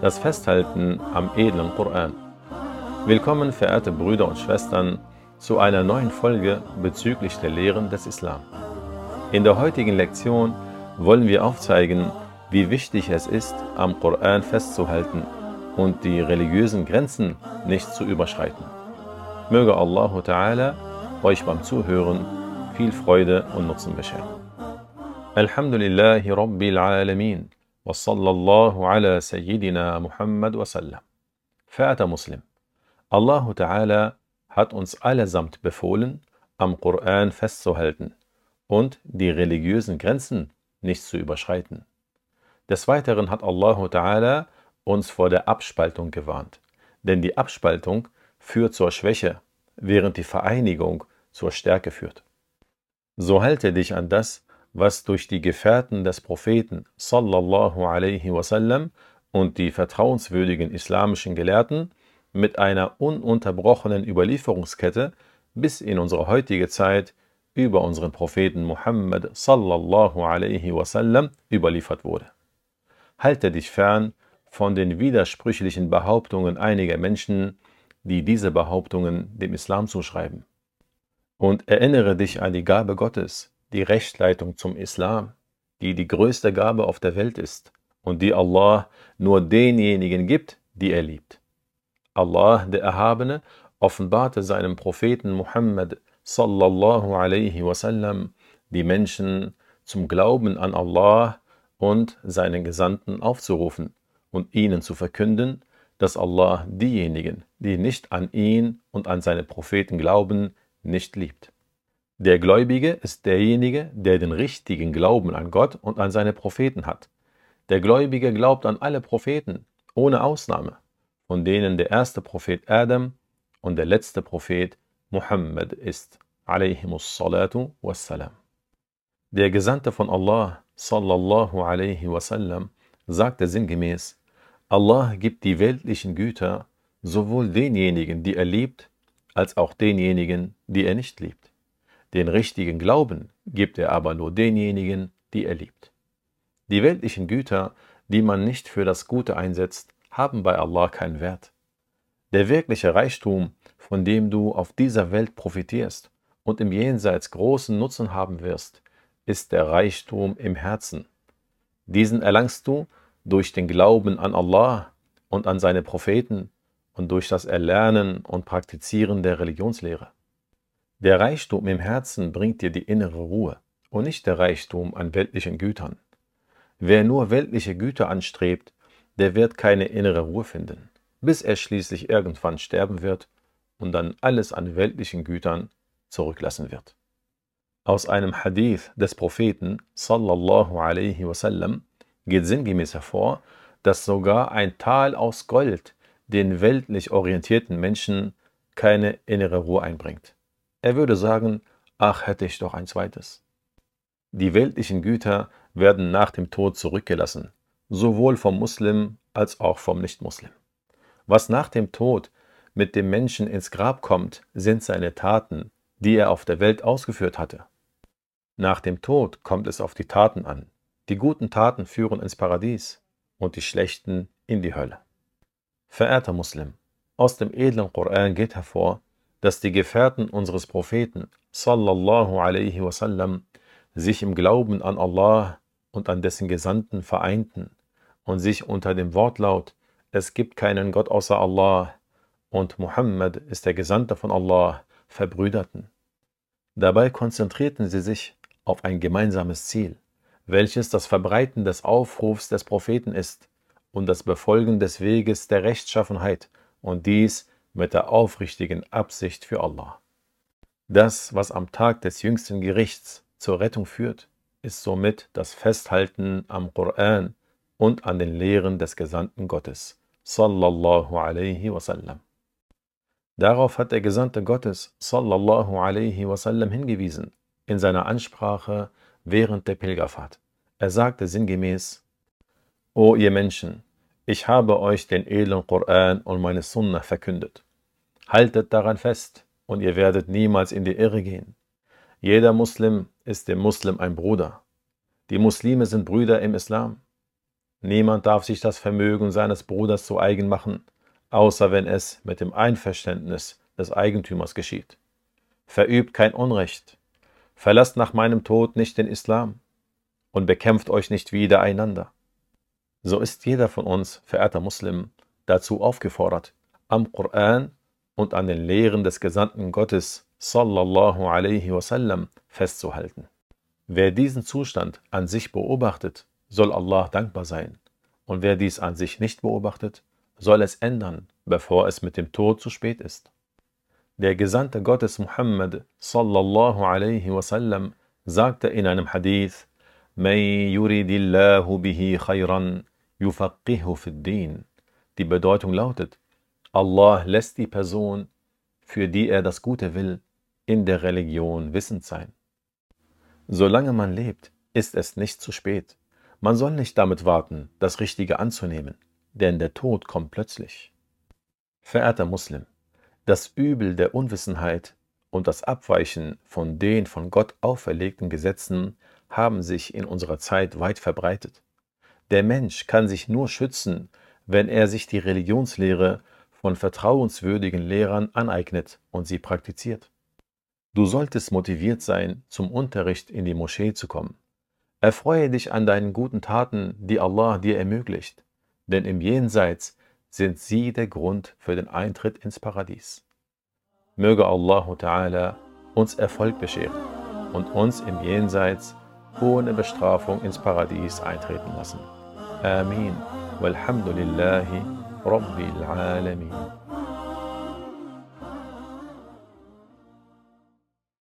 das Festhalten am edlen Koran. Willkommen, verehrte Brüder und Schwestern, zu einer neuen Folge bezüglich der Lehren des Islam. In der heutigen Lektion wollen wir aufzeigen, wie wichtig es ist, am Koran festzuhalten und die religiösen Grenzen nicht zu überschreiten. Möge Allah Ta'ala euch beim Zuhören viel Freude und Nutzen bescheren. Alhamdulillahi Rabbil Alamin. وصلى الله على سيدنا Muhammad wasallam. Verehrter Muslim, Allah Ta'ala hat uns allesamt befohlen, am Koran festzuhalten und die religiösen Grenzen nicht zu überschreiten. Des Weiteren hat Allah Ta'ala uns vor der Abspaltung gewarnt, denn die Abspaltung führt zur Schwäche, während die Vereinigung zur Stärke führt. So halte dich an das, was durch die Gefährten des Propheten sallallahu alaihi wasallam und die vertrauenswürdigen islamischen Gelehrten mit einer ununterbrochenen Überlieferungskette bis in unsere heutige Zeit über unseren Propheten Muhammad sallallahu alaihi wasallam überliefert wurde. Halte dich fern von den widersprüchlichen Behauptungen einiger Menschen, die diese Behauptungen dem Islam zuschreiben. Und erinnere dich an die Gabe Gottes, die Rechtleitung zum Islam, die die größte Gabe auf der Welt ist und die Allah nur denjenigen gibt, die er liebt. Allah, der Erhabene, offenbarte seinem Propheten Muhammad sallallahu alaihi wasallam die Menschen zum Glauben an Allah und seinen Gesandten aufzurufen und ihnen zu verkünden, dass Allah diejenigen, die nicht an ihn und an seine Propheten glauben, nicht liebt. Der Gläubige ist derjenige, der den richtigen Glauben an Gott und an seine Propheten hat. Der Gläubige glaubt an alle Propheten, ohne Ausnahme, von denen der erste Prophet Adam und der letzte Prophet Muhammad ist. salatu wassalam. Der Gesandte von Allah sallallahu alaihi wasallam sagte sinngemäß, Allah gibt die weltlichen Güter sowohl denjenigen, die er liebt, als auch denjenigen, die er nicht liebt. Den richtigen Glauben gibt er aber nur denjenigen, die er liebt. Die weltlichen Güter, die man nicht für das Gute einsetzt, haben bei Allah keinen Wert. Der wirkliche Reichtum, von dem du auf dieser Welt profitierst und im Jenseits großen Nutzen haben wirst, ist der Reichtum im Herzen. Diesen erlangst du durch den Glauben an Allah und an seine Propheten und durch das Erlernen und Praktizieren der Religionslehre. Der Reichtum im Herzen bringt dir die innere Ruhe und nicht der Reichtum an weltlichen Gütern. Wer nur weltliche Güter anstrebt, der wird keine innere Ruhe finden, bis er schließlich irgendwann sterben wird und dann alles an weltlichen Gütern zurücklassen wird. Aus einem Hadith des Propheten sallallahu alaihi wasallam geht sinngemäß hervor, dass sogar ein Tal aus Gold den weltlich orientierten Menschen keine innere Ruhe einbringt. Er würde sagen, ach hätte ich doch ein zweites. Die weltlichen Güter werden nach dem Tod zurückgelassen, sowohl vom Muslim als auch vom Nichtmuslim. Was nach dem Tod mit dem Menschen ins Grab kommt, sind seine Taten, die er auf der Welt ausgeführt hatte. Nach dem Tod kommt es auf die Taten an. Die guten Taten führen ins Paradies und die schlechten in die Hölle. Verehrter Muslim, aus dem edlen Koran geht hervor, dass die Gefährten unseres Propheten sallallahu alaihi wasallam sich im Glauben an Allah und an dessen Gesandten vereinten und sich unter dem Wortlaut Es gibt keinen Gott außer Allah und Muhammad ist der Gesandte von Allah verbrüderten. Dabei konzentrierten sie sich auf ein gemeinsames Ziel, welches das Verbreiten des Aufrufs des Propheten ist und das Befolgen des Weges der Rechtschaffenheit und dies mit der aufrichtigen Absicht für Allah. Das, was am Tag des jüngsten Gerichts zur Rettung führt, ist somit das Festhalten am Koran und an den Lehren des Gesandten Gottes, sallallahu alaihi wasallam. Darauf hat der Gesandte Gottes, sallallahu alaihi wasallam, hingewiesen in seiner Ansprache während der Pilgerfahrt. Er sagte sinngemäß, O ihr Menschen, ich habe euch den edlen Koran und meine Sunnah verkündet. Haltet daran fest und ihr werdet niemals in die Irre gehen. Jeder Muslim ist dem Muslim ein Bruder. Die Muslime sind Brüder im Islam. Niemand darf sich das Vermögen seines Bruders zu eigen machen, außer wenn es mit dem Einverständnis des Eigentümers geschieht. Verübt kein Unrecht, verlasst nach meinem Tod nicht den Islam und bekämpft euch nicht wieder einander. So ist jeder von uns, verehrter Muslim, dazu aufgefordert, am Koran und an den Lehren des Gesandten Gottes sallallahu alaihi wasallam festzuhalten. Wer diesen Zustand an sich beobachtet, soll Allah dankbar sein. Und wer dies an sich nicht beobachtet, soll es ändern, bevor es mit dem Tod zu spät ist. Der Gesandte Gottes Muhammad sallallahu alaihi wasallam sagte in einem Hadith, May yuridillahu bihi khayran yufaqihu fid din. Die Bedeutung lautet, Allah lässt die Person, für die er das Gute will, in der Religion wissend sein. Solange man lebt, ist es nicht zu spät. Man soll nicht damit warten, das Richtige anzunehmen, denn der Tod kommt plötzlich. Verehrter Muslim, das Übel der Unwissenheit und das Abweichen von den von Gott auferlegten Gesetzen haben sich in unserer Zeit weit verbreitet. Der Mensch kann sich nur schützen, wenn er sich die Religionslehre von vertrauenswürdigen Lehrern aneignet und sie praktiziert. Du solltest motiviert sein, zum Unterricht in die Moschee zu kommen. Erfreue dich an deinen guten Taten, die Allah dir ermöglicht, denn im Jenseits sind sie der Grund für den Eintritt ins Paradies. Möge Allah Ta'ala uns Erfolg bescheren und uns im Jenseits ohne Bestrafung ins Paradies eintreten lassen. Amin. Walhamdulillahi Rabbil Alamin.